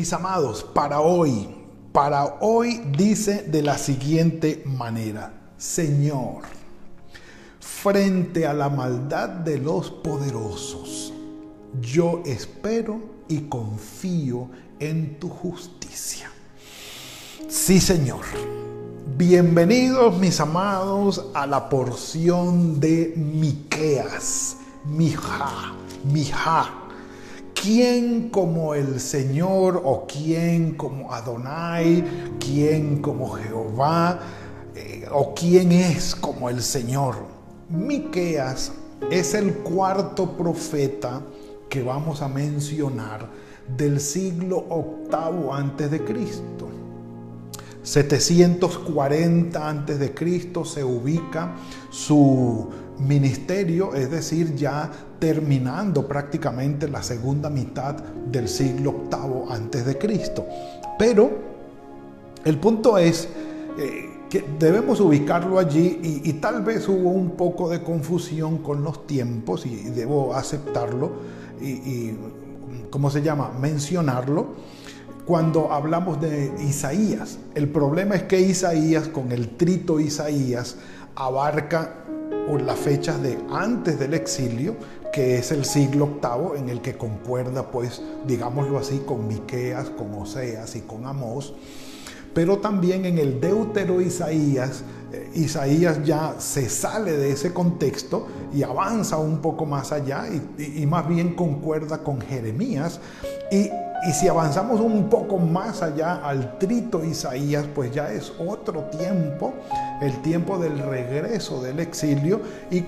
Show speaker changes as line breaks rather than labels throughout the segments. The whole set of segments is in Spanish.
Mis amados, para hoy, para hoy dice de la siguiente manera, Señor, frente a la maldad de los poderosos, yo espero y confío en tu justicia. Sí, Señor. Bienvenidos, mis amados, a la porción de Miqueas, Mija, Mija ¿Quién como el Señor o quién como Adonai? ¿Quién como Jehová? Eh, ¿O quién es como el Señor? Miqueas es el cuarto profeta que vamos a mencionar del siglo octavo antes de Cristo. 740 antes de Cristo se ubica su ministerio, es decir, ya terminando prácticamente la segunda mitad del siglo octavo antes de Cristo. Pero el punto es eh, que debemos ubicarlo allí y, tal vez hubo un poco de confusión con los tiempos y, debo aceptarlo y, y, ¿cómo se llama? Mencionarlo cuando hablamos de Isaías. El problema es que Isaías, con el trito Isaías, abarca las fechas de antes del exilio, que es el siglo octavo en el que concuerda, pues, digámoslo así, con Miqueas, con Oseas y con Amós. Pero también en el Deutero Isaías, eh, Isaías ya se sale de ese contexto y avanza un poco más allá y, y más bien concuerda con Jeremías y y si avanzamos un poco más allá al trito Isaías, pues ya es otro tiempo, el tiempo del regreso del exilio, y,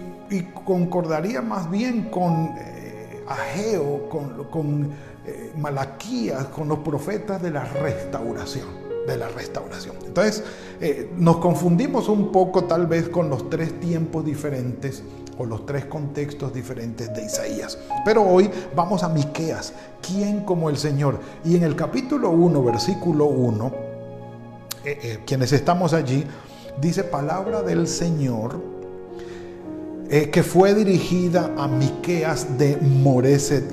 concordaría más bien con eh, Ageo, con, eh, Malaquías, con los profetas de la restauración de la restauración. Entonces, eh, nos confundimos un poco tal vez con los tres tiempos diferentes o los tres contextos diferentes de Isaías. Pero hoy vamos a Miqueas, ¿quién como el Señor? Y en el capítulo 1, versículo 1, eh, eh, quienes estamos allí, dice palabra del Señor que fue dirigida a Miqueas de Moreset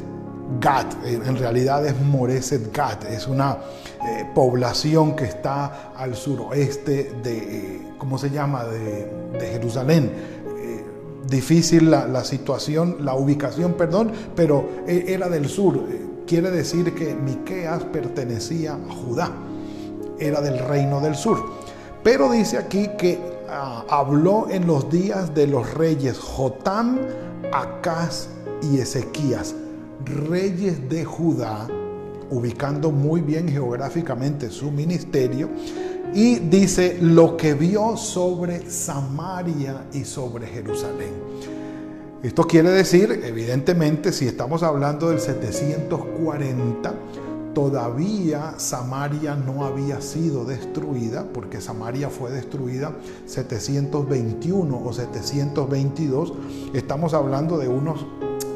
Gat, en realidad es Moreset Gat, es una eh, población que está al suroeste de, eh, ¿cómo se llama?, de, Jerusalén. Eh, difícil la, situación, la ubicación, perdón, pero era del sur. quiere decir que Miqueas pertenecía a Judá, era del reino del sur. Pero dice aquí que ah, habló en los días de los reyes Jotam, Acaz y Ezequías reyes de Judá, ubicando muy bien geográficamente su ministerio, y dice lo que vio sobre Samaria y sobre Jerusalén. Esto quiere decir, evidentemente, si estamos hablando del 740, todavía Samaria no había sido destruida, porque Samaria fue destruida 721 o 722. Estamos hablando de unos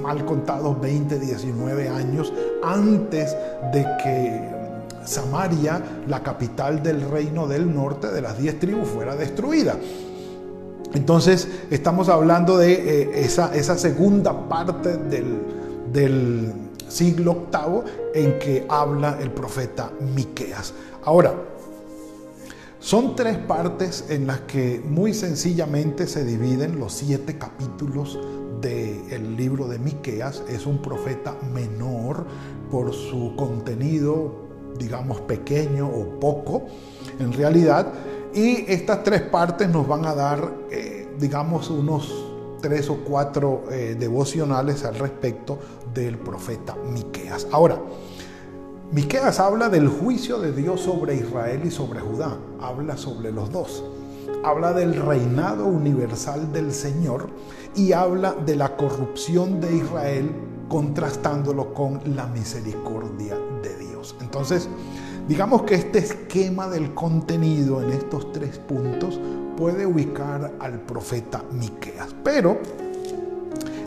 mal contados 20, 19 años antes de que Samaria, la capital del reino del norte de las diez tribus, fuera destruida. Entonces estamos hablando de eh, esa, segunda parte del, siglo octavo en que habla el profeta Miqueas. Ahora, son tres partes en las que muy sencillamente se dividen los siete capítulos del libro de Miqueas. Es un profeta menor por su contenido, digamos, pequeño o poco, en realidad. Y estas tres partes nos van a dar, eh, digamos, unos tres o cuatro eh, devocionales al respecto del profeta Miqueas. Ahora, Miqueas habla del juicio de Dios sobre Israel y sobre Judá. Habla sobre los dos. Habla del reinado universal del Señor y habla de la corrupción de Israel contrastándolo con la misericordia de Dios. Entonces, Digamos que este esquema del contenido en estos tres puntos puede ubicar al profeta Miqueas. Pero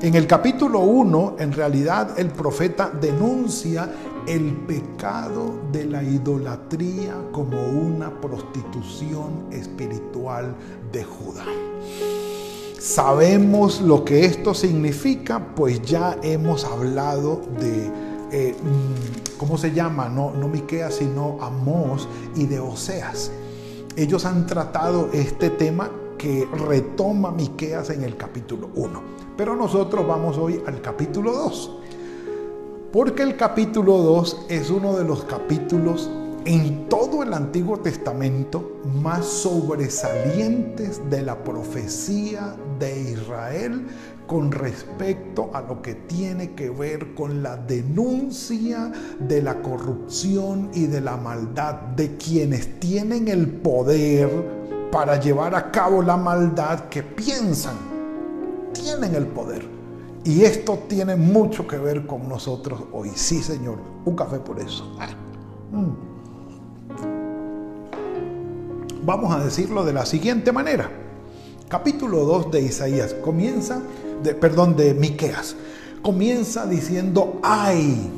en el capítulo 1, en realidad el profeta denuncia el pecado de la idolatría como una prostitución espiritual de Judá. Sabemos lo que esto significa, pues ya hemos hablado de, eh, mm, ¿cómo se llama? No, no Miqueas, sino Amós y de Oseas. Ellos han tratado este tema que retoma Miqueas en el capítulo 1. Pero nosotros vamos hoy al capítulo 2. Porque el capítulo 2 es uno de los capítulos en todo el Antiguo Testamento más sobresalientes de la profecía de Israel con respecto a lo que tiene que ver con la denuncia de la corrupción y de la maldad de quienes tienen el poder para llevar a cabo la maldad que piensan, tienen el poder. Y esto tiene mucho que ver con nosotros hoy. Sí, Señor, un café por eso. Ah, mm. Vamos a decirlo de la siguiente manera. Capítulo 2 de Isaías comienza, de, perdón, de Miqueas. Comienza diciendo ay.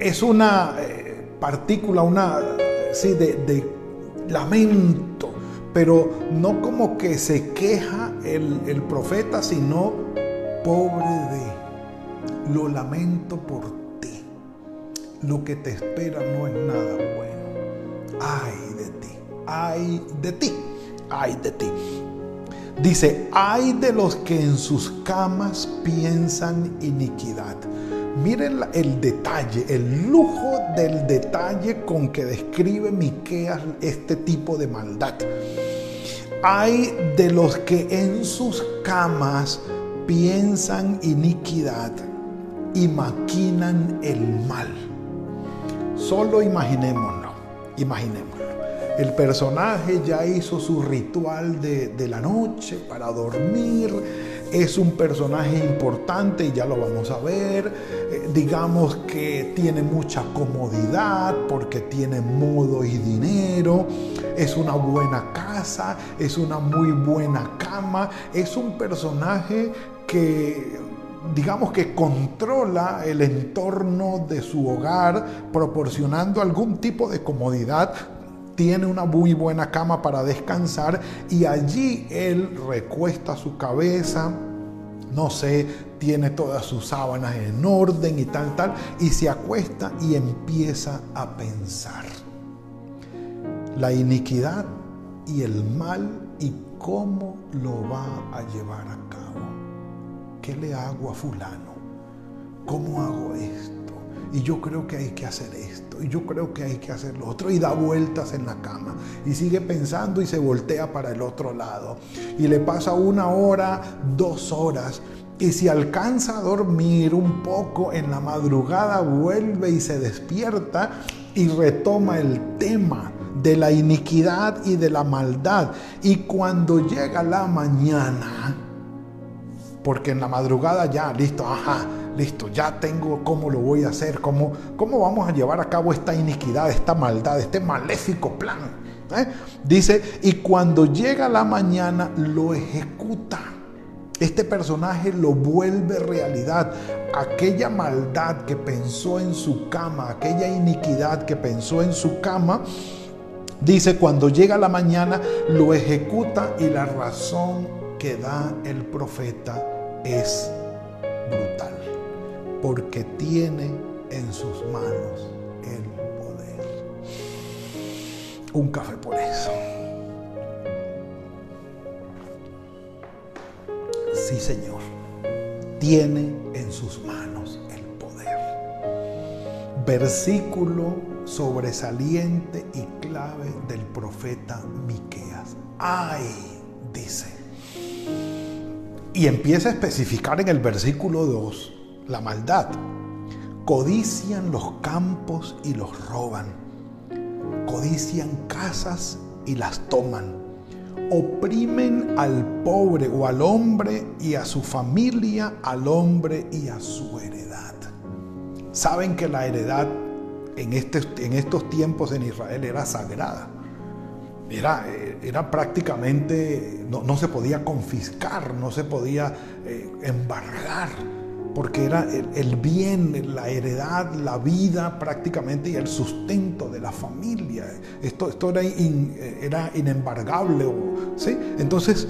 Es una eh, partícula, una, sí, de, de, lamento, pero no como que se queja el, el profeta, sino pobre de, lo lamento por ti. Lo que te espera no es nada bueno. Ay de ti ay de ti, ay de ti. Dice, ay de los que en sus camas piensan iniquidad. Miren el detalle, el lujo del detalle con que describe Miqueas este tipo de maldad. Hay de los que en sus camas piensan iniquidad y maquinan el mal. Solo imaginémonos, imaginémonos. El personaje ya hizo su ritual de, la noche para dormir. Es un personaje importante y ya lo vamos a ver. Eh, digamos que tiene mucha comodidad porque tiene modo y dinero. Es una buena casa, es una muy buena cama. Es un personaje que digamos que controla el entorno de su hogar, proporcionando algún tipo de comodidad tiene una muy buena cama para descansar y allí él recuesta su cabeza, no sé, tiene todas sus sábanas en orden y tal, tal, y se acuesta y empieza a pensar. La iniquidad y el mal y cómo lo va a llevar a cabo. ¿Qué le hago a fulano? ¿Cómo hago esto? Y yo creo que hay que hacer esto. Y yo creo que hay que hacer lo otro. Y da vueltas en la cama. Y sigue pensando y se voltea para el otro lado. Y le pasa una hora, dos horas. Y si alcanza a dormir un poco en la madrugada, vuelve y se despierta y retoma el tema de la iniquidad y de la maldad. Y cuando llega la mañana, porque en la madrugada ya, listo, ajá, listo, ya tengo cómo lo voy a hacer, cómo, cómo vamos a llevar a cabo esta iniquidad, esta maldad, este maléfico plan. ¿eh? Dice, y cuando llega la mañana lo ejecuta. Este personaje lo vuelve realidad. Aquella maldad que pensó en su cama, aquella iniquidad que pensó en su cama, dice, cuando llega la mañana lo ejecuta y la razón que da el profeta es brutal porque tiene en sus manos el poder. Un café por eso. Sí, Señor, tiene en sus manos el poder. Versículo sobresaliente y clave del profeta Miqueas. Ay, dice. Y empieza a especificar en el versículo 2 la maldad. Codician los campos y los roban. Codician casas y las toman. Oprimen al pobre o al hombre y a su familia, al hombre y a su heredad. Saben que la heredad en, este, estos tiempos en Israel era sagrada. Era, era prácticamente, no, se podía confiscar, no se podía eh, embargar, porque era el, bien, la heredad, la vida prácticamente y el sustento de la familia. Esto, esto era, era inembargable. ¿sí? Entonces,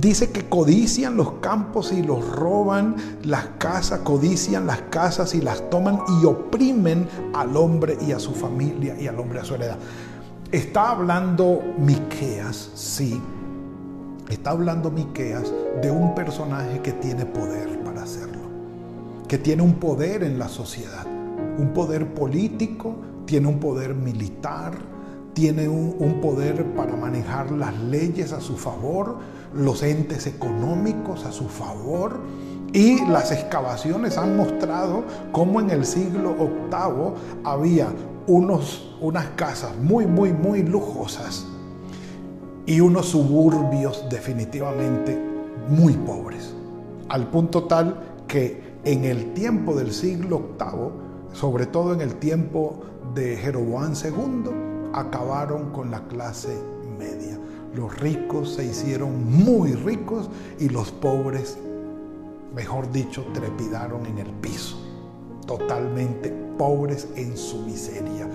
Dice que codician los campos y los roban las casas, codician las casas y las toman y oprimen al hombre y a su familia y al hombre a su heredad. Está hablando Miqueas, sí. Está hablando Miqueas de un personaje que tiene poder que tiene un poder en la sociedad, un poder político, tiene un poder militar, tiene un, poder para manejar las leyes a su favor, los entes económicos a su favor. Y las excavaciones han mostrado cómo en el siglo VIII había unos, unas casas muy, muy, muy lujosas y unos suburbios definitivamente muy pobres. Al punto tal que en el tiempo del siglo VIII, sobre todo en el tiempo de Jeroboam II, acabaron con la clase media. Los ricos se hicieron muy ricos y los pobres, mejor dicho, trepidaron en el piso, totalmente pobres en su miseria,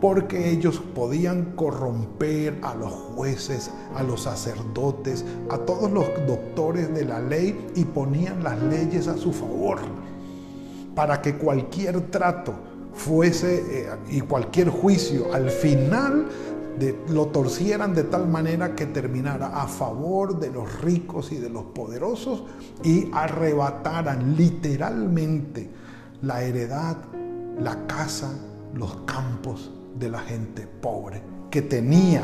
porque ellos podían corromper a los jueces, a los sacerdotes, a todos los doctores de la ley y ponían las leyes a su favor para que cualquier trato fuese eh, y cualquier juicio al final lo torcieran de tal manera que terminara a favor de los ricos y de los poderosos y arrebataran literalmente la heredad, la casa, los campos de la gente pobre que tenía,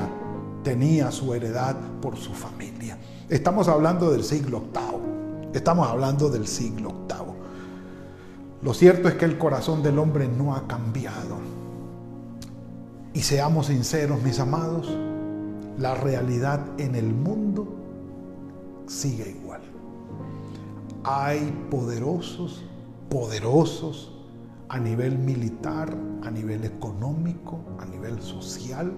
tenía su heredad por su familia. Estamos hablando del siglo VIII. Estamos hablando del siglo VIII. Lo cierto es que el corazón del hombre no ha cambiado. Y seamos sinceros, mis amados, la realidad en el mundo sigue igual. Hay poderosos, poderosos a nivel militar, a nivel económico, a nivel social,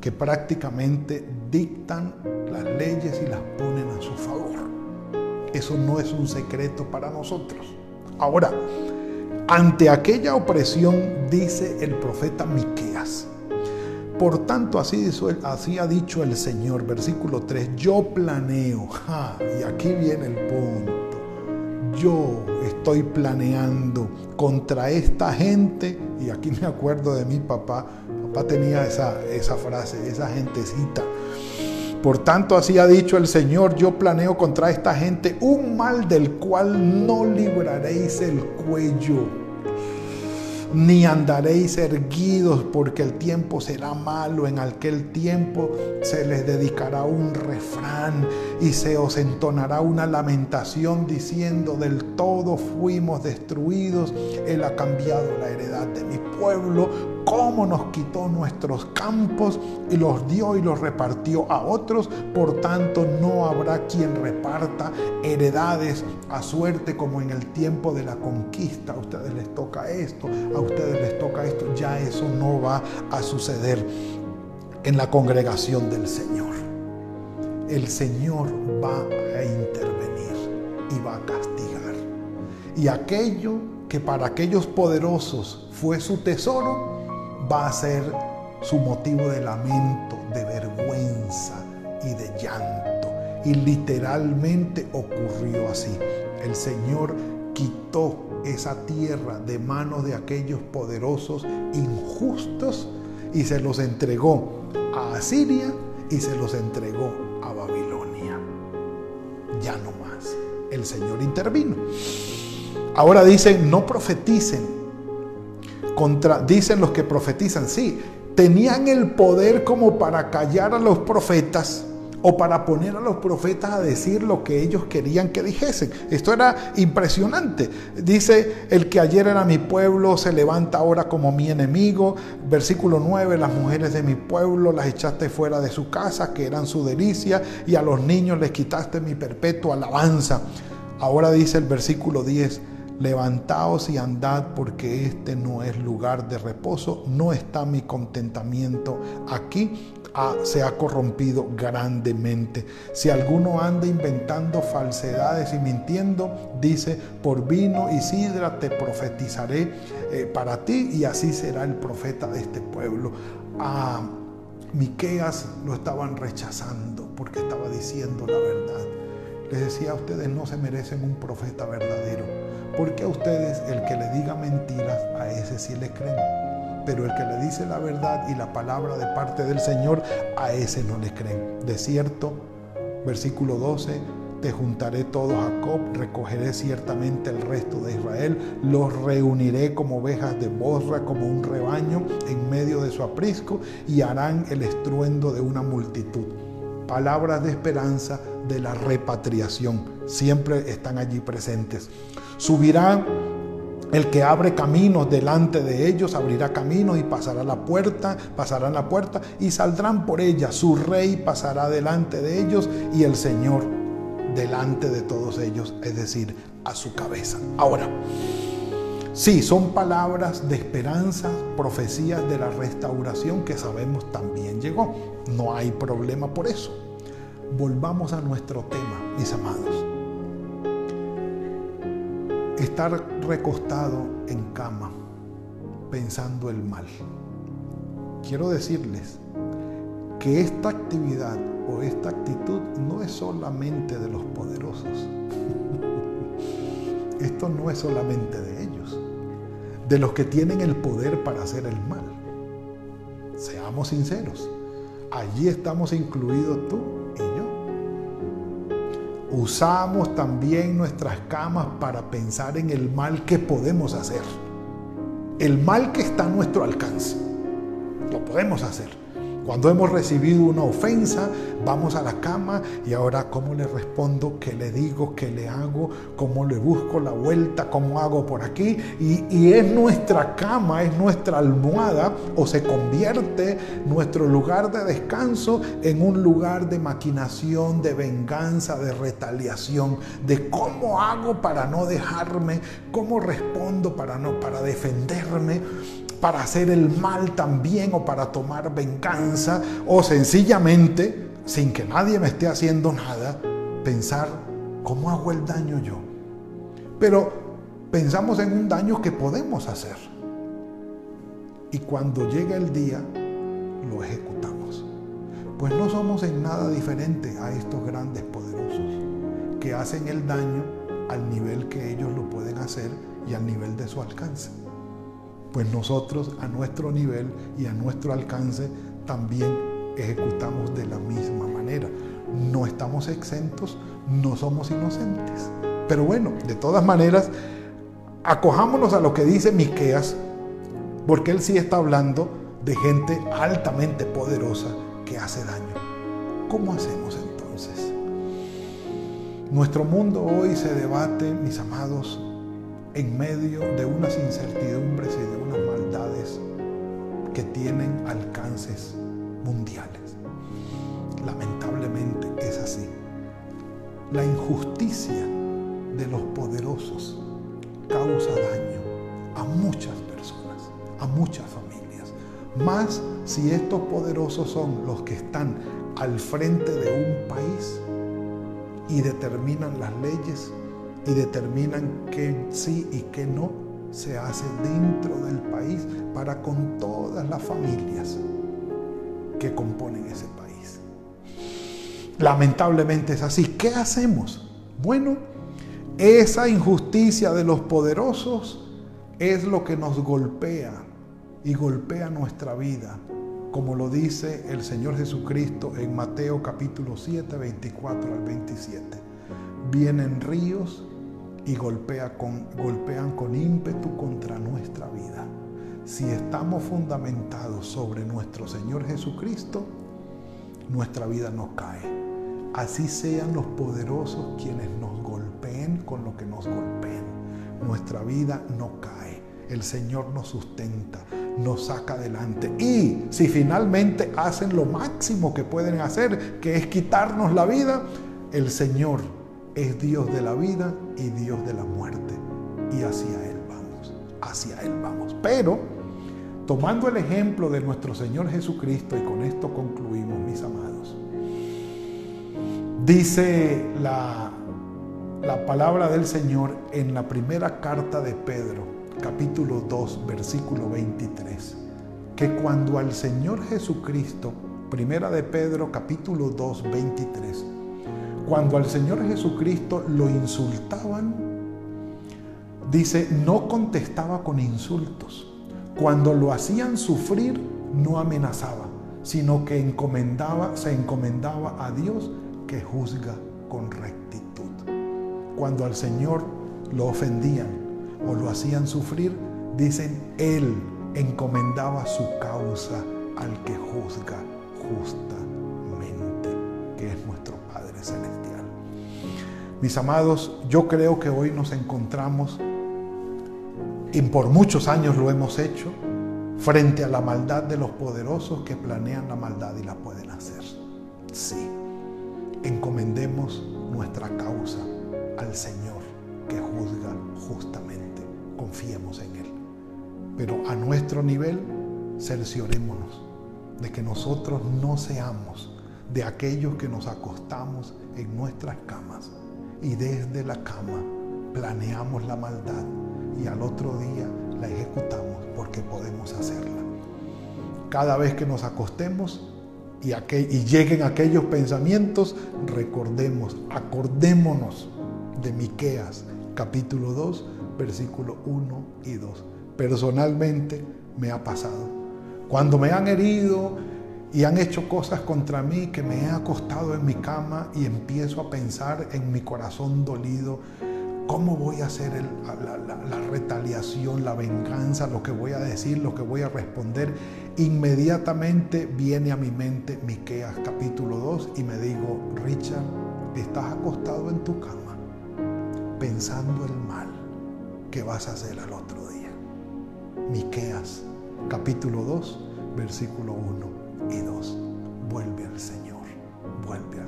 que prácticamente dictan las leyes y las ponen a su favor. Eso no es un secreto para nosotros. Ahora, ante aquella opresión dice el profeta Miqueas. Por tanto, así, ha dicho el Señor, versículo 3, yo planeo, y aquí viene el punto, yo estoy planeando contra esta gente, y aquí me acuerdo de mi papá, papá tenía esa, esa frase, esa gentecita, por tanto, así ha dicho el Señor, yo planeo contra esta gente un mal del cual no libraréis el cuello, ni andaréis erguidos, porque el tiempo será malo. En aquel tiempo se les dedicará un refrán y se os entonará una lamentación diciendo, del todo fuimos destruidos, Él ha cambiado la heredad de mi pueblo cómo nos quitó nuestros campos y los dio y los repartió a otros. Por tanto, no habrá quien reparta heredades a suerte como en el tiempo de la conquista. A ustedes les toca esto, a ustedes les toca esto. Ya eso no va a suceder en la congregación del Señor. El Señor va a intervenir y va a castigar. Y aquello que para aquellos poderosos fue su tesoro, va a ser su motivo de lamento, de vergüenza y de llanto. Y literalmente ocurrió así. El Señor quitó esa tierra de manos de aquellos poderosos injustos y se los entregó a Asiria y se los entregó a Babilonia. Ya no más. El Señor intervino. Ahora dicen, no profeticen dicen los que profetizan, sí, tenían el poder como para callar a los profetas o para poner a los profetas a decir lo que ellos querían que dijesen. Esto era impresionante. Dice, el que ayer era mi pueblo se levanta ahora como mi enemigo. Versículo 9, las mujeres de mi pueblo las echaste fuera de su casa, que eran su delicia, y a los niños les quitaste mi perpetua alabanza. Ahora dice el versículo 10, levantaos y andad porque este no es lugar de reposo, no está mi contentamiento aquí, se ha corrompido grandemente. Si alguno anda inventando falsedades y mintiendo, dice, por vino y sidra te profetizaré eh, para ti y así será el profeta de este pueblo. A Miqueas lo estaban rechazando porque estaba diciendo la verdad. Les decía a ustedes no se merecen un profeta verdadero, porque a ustedes el que le diga mentiras, a ese sí le creen. Pero el que le dice la verdad y la palabra de parte del Señor, a ese no le creen. De cierto, versículo 12, te juntaré todo Jacob, recogeré ciertamente el resto de Israel, los reuniré como ovejas de borra, como un rebaño en medio de su aprisco, y harán el estruendo de una multitud palabras de esperanza de la repatriación. Siempre están allí presentes. Subirá el que abre caminos delante de ellos, abrirá caminos y pasará la puerta, pasarán la puerta y saldrán por ella. Su rey pasará delante de ellos y el Señor delante de todos ellos, es decir, a su cabeza. Ahora, sí, son palabras de esperanza, profecías de la restauración que sabemos también llegó. No hay problema por eso. Volvamos a nuestro tema, mis amados. Estar recostado en cama pensando el mal. Quiero decirles que esta actividad o esta actitud no es solamente de los poderosos. Esto no es solamente de de los que tienen el poder para hacer el mal. Seamos sinceros. Allí estamos incluidos tú y yo. Usamos también nuestras camas para pensar en el mal que podemos hacer. El mal que está a nuestro alcance. Lo podemos hacer. Cuando hemos recibido una ofensa, vamos a la cama y ahora cómo le respondo, qué le digo, qué le hago, cómo le busco la vuelta, cómo hago por aquí. Y, es nuestra cama, es nuestra almohada o se convierte nuestro lugar de descanso en un lugar de maquinación, de venganza, de retaliación, de cómo hago para no dejarme, cómo respondo para no para defenderme para hacer el mal también o para tomar venganza o sencillamente, sin que nadie me esté haciendo nada, pensar, ¿cómo hago el daño yo? Pero pensamos en un daño que podemos hacer. Y cuando llega el día, lo ejecutamos. Pues no somos en nada diferente a estos grandes poderosos que hacen el daño al nivel que ellos lo pueden hacer y al nivel de su alcance pues nosotros a nuestro nivel y a nuestro alcance también ejecutamos de la misma manera. No estamos exentos, no somos inocentes. Pero bueno, de todas maneras, acojámonos a lo que dice Miqueas, porque él sí está hablando de gente altamente poderosa que hace daño. ¿Cómo hacemos entonces? Nuestro mundo hoy se debate, mis amados, en medio de unas incertidumbres y de unas maldades que tienen alcances mundiales. Lamentablemente es así. La injusticia de los poderosos causa daño a muchas personas, a muchas familias. Más si estos poderosos son los que están al frente de un país y determinan las leyes y determinan qué sí y qué no se hace dentro del país para con todas las familias que componen ese país. Lamentablemente es así. ¿Qué hacemos? Bueno, esa injusticia de los poderosos es lo que nos golpea y golpea nuestra vida, como lo dice el Señor Jesucristo en Mateo capítulo 7, 24 al 27. Vienen ríos y golpean con ímpetu contra nuestra vida. Si estamos fundamentados sobre nuestro Señor Jesucristo, nuestra vida no cae. Así sean los poderosos quienes nos golpeen con lo que nos golpeen. Nuestra vida no cae. El Señor nos sustenta, nos saca adelante. Y si finalmente hacen lo máximo que pueden hacer, que es quitarnos la vida, el Señor es Dios de la vida y Dios de la muerte. y hacia Él vamos, hacia Él vamos. Pero, tomando el ejemplo de nuestro Señor Jesucristo, y con esto concluimos, mis amados, dice la, la palabra del Señor en la primera carta de Pedro, capítulo 2, versículo 23, que cuando al Señor Jesucristo, primera de Pedro, capítulo 2, 23, cuando al Señor Jesucristo lo insultaban, dice, no contestaba con insultos. Cuando lo hacían sufrir, no amenazaba, sino que encomendaba, se encomendaba a Dios que juzga con rectitud. Cuando al Señor lo ofendían o lo hacían sufrir, dicen, Él encomendaba su causa al que juzga justamente, que es nuestro Padre Celestial. Mis amados, yo creo que hoy nos encontramos, y por muchos años lo hemos hecho, frente a la maldad de los poderosos que planean la maldad y la pueden hacer. Sí, encomendemos nuestra causa al Señor que juzga justamente. Confiemos en Él. Pero a nuestro nivel, cerciorémonos de que nosotros no seamos de aquellos que nos acostamos en nuestras camas y desde la cama planeamos la maldad y al otro día la ejecutamos porque podemos hacerla. Cada vez que nos acostemos y, y lleguen aquellos pensamientos, recordemos, acordémonos de Miqueas, capítulo 2, versículo 1 y 2. Personalmente me ha pasado. Cuando me han herido y han hecho cosas contra mí que me he acostado en mi cama y empiezo a pensar en mi corazón dolido, ¿cómo voy a hacer la, la, retaliación, la venganza, lo que voy a decir, lo que voy a responder? Inmediatamente viene a mi mente Miqueas capítulo 2 y me digo, Richard, estás acostado en tu cama pensando el mal que vas a hacer al otro día. Miqueas capítulo 2, versículo 1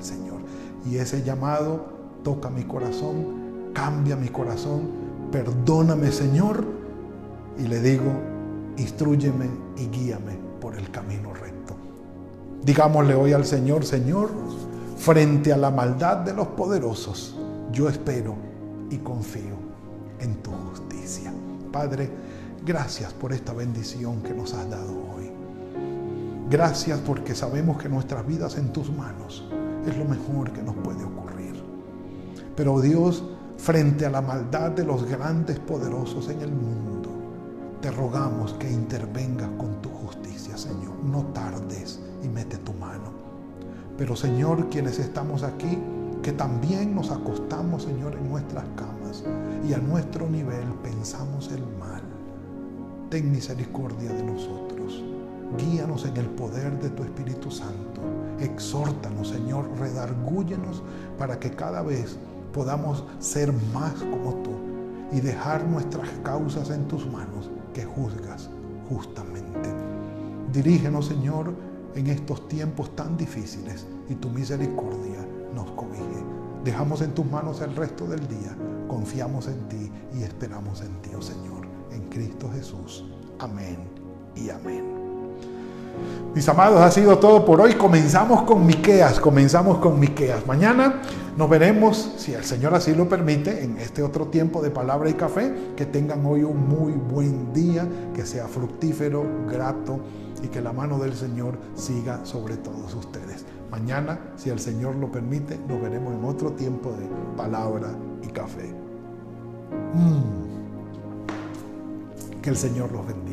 Señor. Y ese llamado toca mi corazón, cambia mi corazón, perdóname Señor. Y le digo, instruyeme y guíame por el camino recto. Digámosle hoy al Señor, Señor, frente a la maldad de los poderosos, yo espero y confío en tu justicia. Padre, gracias por esta bendición que nos has dado hoy. Gracias porque sabemos que nuestras vidas en tus manos es lo mejor que nos puede ocurrir. Pero Dios, frente a la maldad de los grandes poderosos en el mundo, te rogamos que intervengas con tu justicia, Señor. No tardes y mete tu mano. Pero Señor, quienes estamos aquí, que también nos acostamos, Señor, en nuestras camas y a nuestro nivel pensamos el mal. Ten misericordia de nosotros. Guíanos en el poder de tu Espíritu Santo. Exhórtanos, Señor, redargúyenos para que cada vez podamos ser más como tú y dejar nuestras causas en tus manos que juzgas justamente. Dirígenos, Señor, en estos tiempos tan difíciles y tu misericordia nos cobije. Dejamos en tus manos el resto del día, confiamos en ti y esperamos en ti, oh Señor, en Cristo Jesús. Amén y amén. Mis amados, ha sido todo por hoy. Comenzamos con Miqueas, comenzamos con Miqueas. Mañana nos veremos, si el Señor así lo permite, en este otro tiempo de palabra y café. Que tengan hoy un muy buen día, que sea fructífero, grato y que la mano del Señor siga sobre todos ustedes. Mañana, si el Señor lo permite, nos veremos en otro tiempo de palabra y café. Mm. Que el Señor los bendiga.